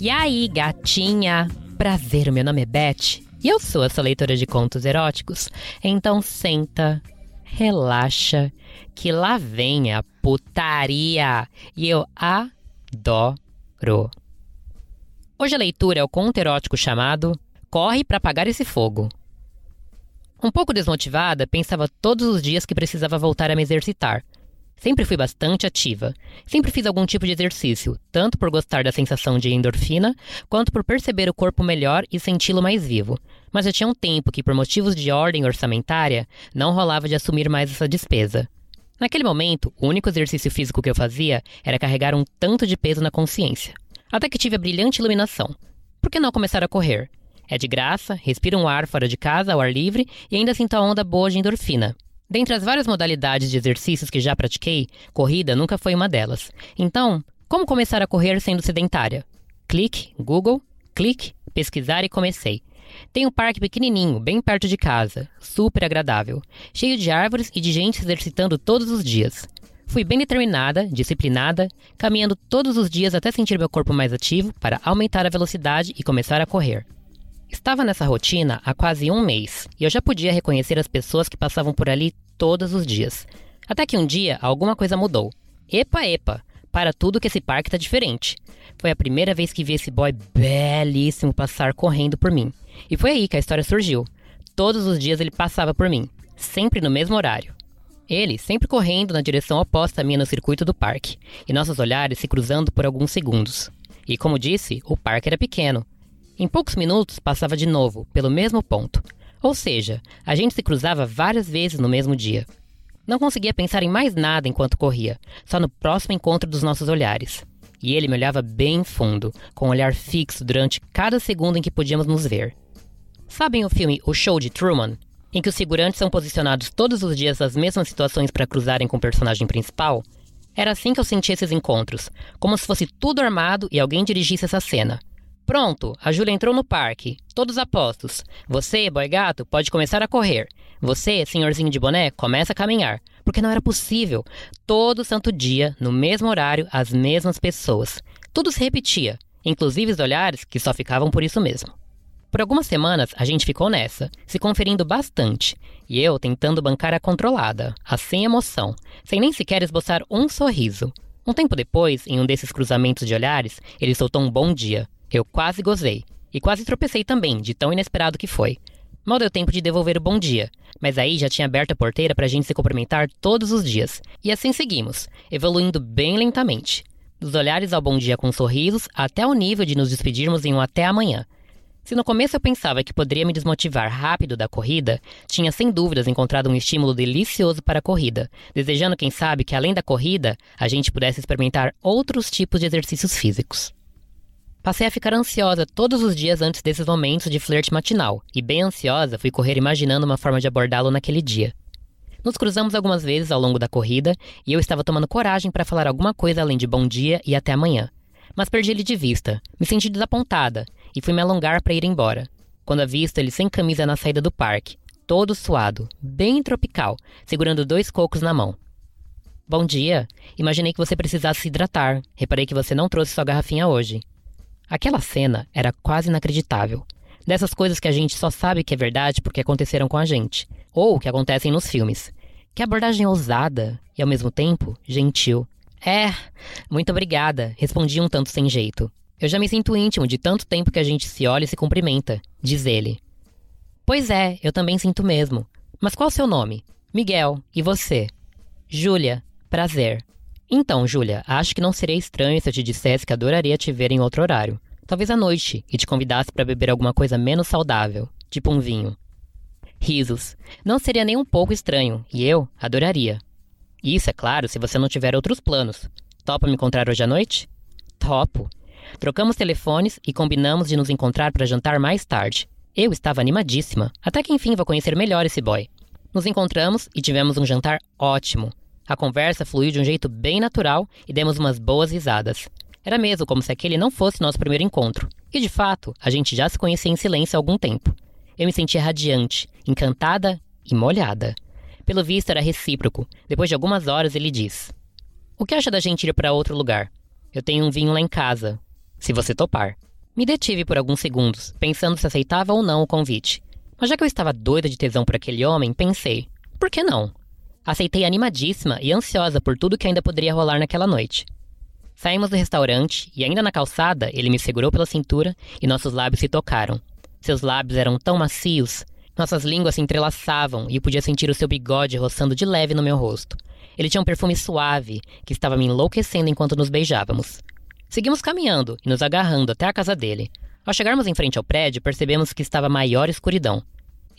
E aí, gatinha? Prazer, o meu nome é Beth e eu sou essa leitora de contos eróticos. Então senta, relaxa, que lá vem a putaria e eu adoro. Hoje a leitura é o conto erótico chamado Corre para apagar esse fogo. Um pouco desmotivada, pensava todos os dias que precisava voltar a me exercitar. Sempre fui bastante ativa. Sempre fiz algum tipo de exercício, tanto por gostar da sensação de endorfina, quanto por perceber o corpo melhor e senti-lo mais vivo. Mas já tinha um tempo que, por motivos de ordem orçamentária, não rolava de assumir mais essa despesa. Naquele momento, o único exercício físico que eu fazia era carregar um tanto de peso na consciência. Até que tive a brilhante iluminação. Por que não começar a correr? É de graça, respiro um ar fora de casa, ao ar livre, e ainda sinto a onda boa de endorfina. Dentre as várias modalidades de exercícios que já pratiquei, corrida nunca foi uma delas. Então, como começar a correr sendo sedentária? Clique, Google, clique, pesquisar e comecei. Tem um parque pequenininho, bem perto de casa, super agradável, cheio de árvores e de gente se exercitando todos os dias. Fui bem determinada, disciplinada, caminhando todos os dias até sentir meu corpo mais ativo para aumentar a velocidade e começar a correr. Estava nessa rotina há quase um mês e eu já podia reconhecer as pessoas que passavam por ali todos os dias. Até que um dia alguma coisa mudou. Epa, epa! Para tudo que esse parque tá diferente. Foi a primeira vez que vi esse boy belíssimo passar correndo por mim. E foi aí que a história surgiu. Todos os dias ele passava por mim, sempre no mesmo horário. Ele sempre correndo na direção oposta à minha no circuito do parque, e nossos olhares se cruzando por alguns segundos. E como disse, o parque era pequeno, em poucos minutos passava de novo, pelo mesmo ponto. Ou seja, a gente se cruzava várias vezes no mesmo dia. Não conseguia pensar em mais nada enquanto corria, só no próximo encontro dos nossos olhares. E ele me olhava bem fundo, com um olhar fixo durante cada segundo em que podíamos nos ver. Sabem o filme O Show de Truman? Em que os figurantes são posicionados todos os dias nas mesmas situações para cruzarem com o personagem principal? Era assim que eu sentia esses encontros, como se fosse tudo armado e alguém dirigisse essa cena. Pronto, a Júlia entrou no parque. Todos apostos. Você, boy gato, pode começar a correr. Você, senhorzinho de boné, começa a caminhar. Porque não era possível. Todo santo dia, no mesmo horário, as mesmas pessoas. Tudo se repetia, inclusive os olhares que só ficavam por isso mesmo. Por algumas semanas a gente ficou nessa, se conferindo bastante, e eu tentando bancar a controlada, a sem emoção, sem nem sequer esboçar um sorriso. Um tempo depois, em um desses cruzamentos de olhares, ele soltou um bom dia. Eu quase gozei. E quase tropecei também, de tão inesperado que foi. Mal deu tempo de devolver o bom dia, mas aí já tinha aberto a porteira para a gente se cumprimentar todos os dias. E assim seguimos, evoluindo bem lentamente. Dos olhares ao bom dia com sorrisos, até o nível de nos despedirmos em um até amanhã. Se no começo eu pensava que poderia me desmotivar rápido da corrida, tinha sem dúvidas encontrado um estímulo delicioso para a corrida, desejando, quem sabe, que além da corrida, a gente pudesse experimentar outros tipos de exercícios físicos. Passei a ficar ansiosa todos os dias antes desses momentos de flerte matinal, e bem ansiosa fui correr imaginando uma forma de abordá-lo naquele dia. Nos cruzamos algumas vezes ao longo da corrida e eu estava tomando coragem para falar alguma coisa além de bom dia e até amanhã. Mas perdi ele de vista, me senti desapontada e fui me alongar para ir embora. Quando avisto ele sem camisa na saída do parque, todo suado, bem tropical, segurando dois cocos na mão. Bom dia. Imaginei que você precisasse se hidratar. Reparei que você não trouxe sua garrafinha hoje. Aquela cena era quase inacreditável. Dessas coisas que a gente só sabe que é verdade porque aconteceram com a gente, ou que acontecem nos filmes. Que abordagem ousada e, ao mesmo tempo, gentil. É, muito obrigada, respondi um tanto sem jeito. Eu já me sinto íntimo de tanto tempo que a gente se olha e se cumprimenta, diz ele. Pois é, eu também sinto mesmo. Mas qual o seu nome? Miguel. E você? Júlia. Prazer. Então, Júlia, acho que não seria estranho se eu te dissesse que adoraria te ver em outro horário. Talvez à noite, e te convidasse para beber alguma coisa menos saudável, tipo um vinho. Risos. Não seria nem um pouco estranho, e eu adoraria. Isso, é claro, se você não tiver outros planos. Topa me encontrar hoje à noite? Topo. Trocamos telefones e combinamos de nos encontrar para jantar mais tarde. Eu estava animadíssima, até que enfim vou conhecer melhor esse boy. Nos encontramos e tivemos um jantar ótimo. A conversa fluiu de um jeito bem natural e demos umas boas risadas. Era mesmo como se aquele não fosse nosso primeiro encontro. E de fato, a gente já se conhecia em silêncio há algum tempo. Eu me sentia radiante, encantada e molhada. Pelo visto, era recíproco. Depois de algumas horas, ele diz: O que acha da gente ir para outro lugar? Eu tenho um vinho lá em casa. Se você topar. Me detive por alguns segundos, pensando se aceitava ou não o convite. Mas já que eu estava doida de tesão por aquele homem, pensei: por que não? Aceitei animadíssima e ansiosa por tudo que ainda poderia rolar naquela noite. Saímos do restaurante e, ainda na calçada, ele me segurou pela cintura e nossos lábios se tocaram. Seus lábios eram tão macios, nossas línguas se entrelaçavam e eu podia sentir o seu bigode roçando de leve no meu rosto. Ele tinha um perfume suave que estava me enlouquecendo enquanto nos beijávamos. Seguimos caminhando e nos agarrando até a casa dele. Ao chegarmos em frente ao prédio, percebemos que estava maior escuridão.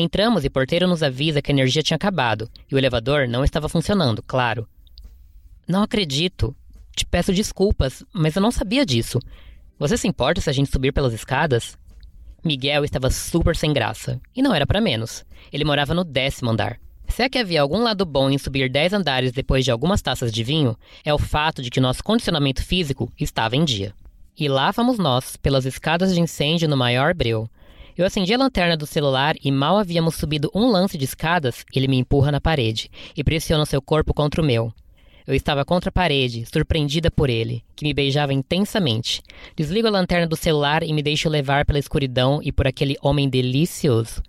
Entramos e o porteiro nos avisa que a energia tinha acabado e o elevador não estava funcionando, claro. Não acredito. Te peço desculpas, mas eu não sabia disso. Você se importa se a gente subir pelas escadas? Miguel estava super sem graça. E não era para menos. Ele morava no décimo andar. Se é que havia algum lado bom em subir dez andares depois de algumas taças de vinho, é o fato de que nosso condicionamento físico estava em dia. E lá fomos nós, pelas escadas de incêndio no maior breu. Eu acendi a lanterna do celular e mal havíamos subido um lance de escadas, ele me empurra na parede e pressiona seu corpo contra o meu. Eu estava contra a parede, surpreendida por ele, que me beijava intensamente. Desligo a lanterna do celular e me deixo levar pela escuridão e por aquele homem delicioso.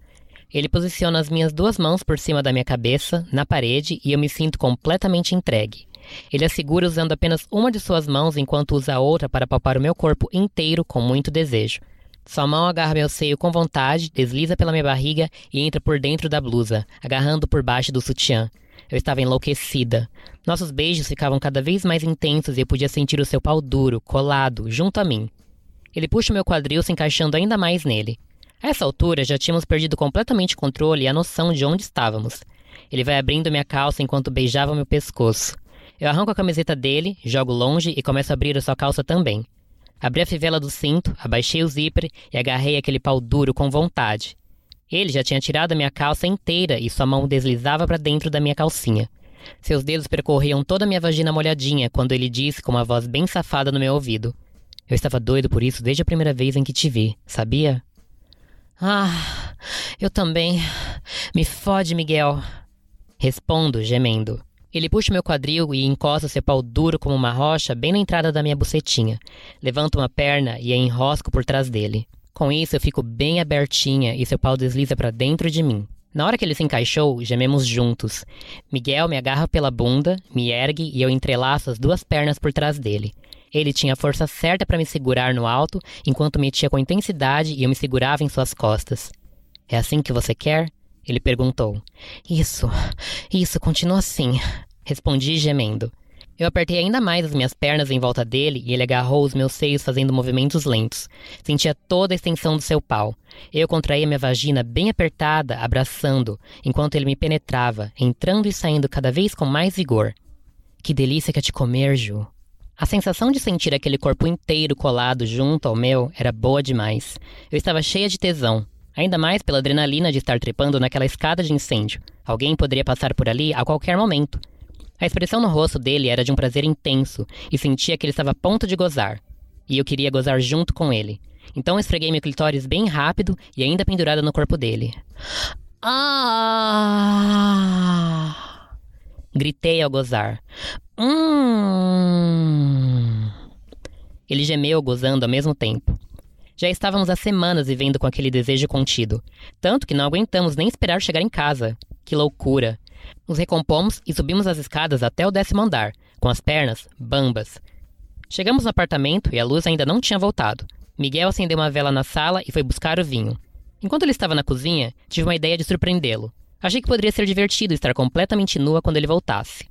Ele posiciona as minhas duas mãos por cima da minha cabeça, na parede, e eu me sinto completamente entregue. Ele a segura usando apenas uma de suas mãos enquanto usa a outra para palpar o meu corpo inteiro com muito desejo. Sua mão agarra meu seio com vontade, desliza pela minha barriga e entra por dentro da blusa, agarrando por baixo do sutiã. Eu estava enlouquecida. Nossos beijos ficavam cada vez mais intensos e eu podia sentir o seu pau duro, colado, junto a mim. Ele puxa meu quadril se encaixando ainda mais nele. A essa altura, já tínhamos perdido completamente o controle e a noção de onde estávamos. Ele vai abrindo minha calça enquanto beijava meu pescoço. Eu arranco a camiseta dele, jogo longe e começo a abrir a sua calça também. Abri a fivela do cinto, abaixei o zíper e agarrei aquele pau duro com vontade. Ele já tinha tirado a minha calça inteira e sua mão deslizava para dentro da minha calcinha. Seus dedos percorriam toda a minha vagina molhadinha quando ele disse com uma voz bem safada no meu ouvido: Eu estava doido por isso desde a primeira vez em que te vi, sabia? Ah, eu também. Me fode, Miguel. Respondo, gemendo. Ele puxa meu quadril e encosta seu pau duro como uma rocha bem na entrada da minha bucetinha. Levanta uma perna e a enrosco por trás dele. Com isso, eu fico bem abertinha e seu pau desliza para dentro de mim. Na hora que ele se encaixou, gememos juntos. Miguel me agarra pela bunda, me ergue e eu entrelaço as duas pernas por trás dele. Ele tinha a força certa para me segurar no alto, enquanto metia com intensidade e eu me segurava em suas costas. É assim que você quer? Ele perguntou. Isso, isso, continua assim. Respondi gemendo. Eu apertei ainda mais as minhas pernas em volta dele e ele agarrou os meus seios fazendo movimentos lentos. Sentia toda a extensão do seu pau. Eu contraía minha vagina bem apertada, abraçando, enquanto ele me penetrava, entrando e saindo cada vez com mais vigor. Que delícia que é te comer, Ju. A sensação de sentir aquele corpo inteiro colado junto ao meu era boa demais. Eu estava cheia de tesão, ainda mais pela adrenalina de estar trepando naquela escada de incêndio. Alguém poderia passar por ali a qualquer momento. A expressão no rosto dele era de um prazer intenso e sentia que ele estava a ponto de gozar. E eu queria gozar junto com ele. Então esfreguei meu clitóris bem rápido e ainda pendurada no corpo dele. Ah! Gritei ao gozar. Hum. Ele gemeu, gozando ao mesmo tempo. Já estávamos há semanas vivendo com aquele desejo contido, tanto que não aguentamos nem esperar chegar em casa. Que loucura! Nos recompomos e subimos as escadas até o décimo andar, com as pernas bambas. Chegamos no apartamento e a luz ainda não tinha voltado. Miguel acendeu uma vela na sala e foi buscar o vinho. Enquanto ele estava na cozinha, tive uma ideia de surpreendê-lo. Achei que poderia ser divertido estar completamente nua quando ele voltasse.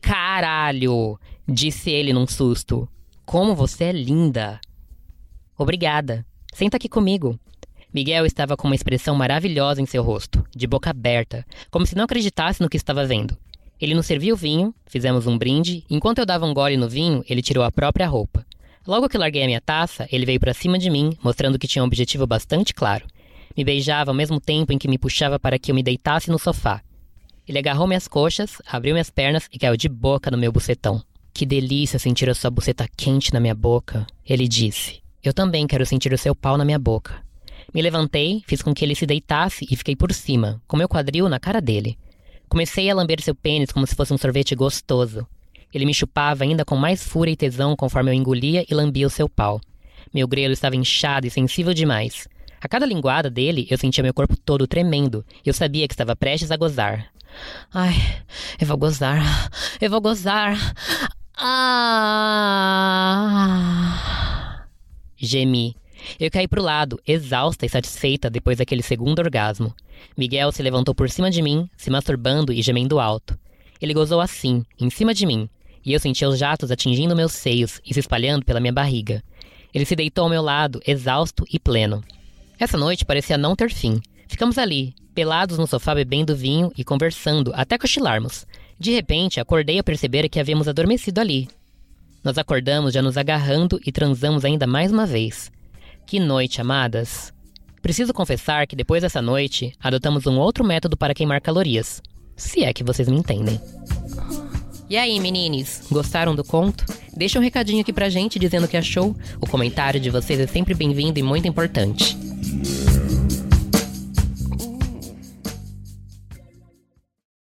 Caralho! disse ele num susto. Como você é linda! Obrigada. Senta aqui comigo. Miguel estava com uma expressão maravilhosa em seu rosto, de boca aberta, como se não acreditasse no que estava vendo. Ele nos serviu vinho, fizemos um brinde, enquanto eu dava um gole no vinho, ele tirou a própria roupa. Logo que larguei a minha taça, ele veio para cima de mim, mostrando que tinha um objetivo bastante claro. Me beijava ao mesmo tempo em que me puxava para que eu me deitasse no sofá. Ele agarrou minhas coxas, abriu minhas pernas e caiu de boca no meu bucetão. Que delícia sentir a sua buceta quente na minha boca, ele disse. Eu também quero sentir o seu pau na minha boca. Me levantei, fiz com que ele se deitasse e fiquei por cima, com meu quadril na cara dele. Comecei a lamber seu pênis como se fosse um sorvete gostoso. Ele me chupava ainda com mais fúria e tesão conforme eu engolia e lambia o seu pau. Meu grelo estava inchado e sensível demais. A cada linguada dele, eu sentia meu corpo todo tremendo e eu sabia que estava prestes a gozar. Ai, eu vou gozar. Eu vou gozar. Ah! Gemi. Eu caí pro lado, exausta e satisfeita depois daquele segundo orgasmo. Miguel se levantou por cima de mim, se masturbando e gemendo alto. Ele gozou assim, em cima de mim, e eu sentia os jatos atingindo meus seios e se espalhando pela minha barriga. Ele se deitou ao meu lado, exausto e pleno. Essa noite parecia não ter fim. Ficamos ali, pelados no sofá bebendo vinho e conversando até cochilarmos. De repente, acordei a perceber que havíamos adormecido ali. Nós acordamos já nos agarrando e transamos ainda mais uma vez. Que noite, amadas! Preciso confessar que depois dessa noite, adotamos um outro método para queimar calorias. Se é que vocês me entendem. E aí, menines, gostaram do conto? Deixa um recadinho aqui pra gente dizendo o que achou. O comentário de vocês é sempre bem-vindo e muito importante.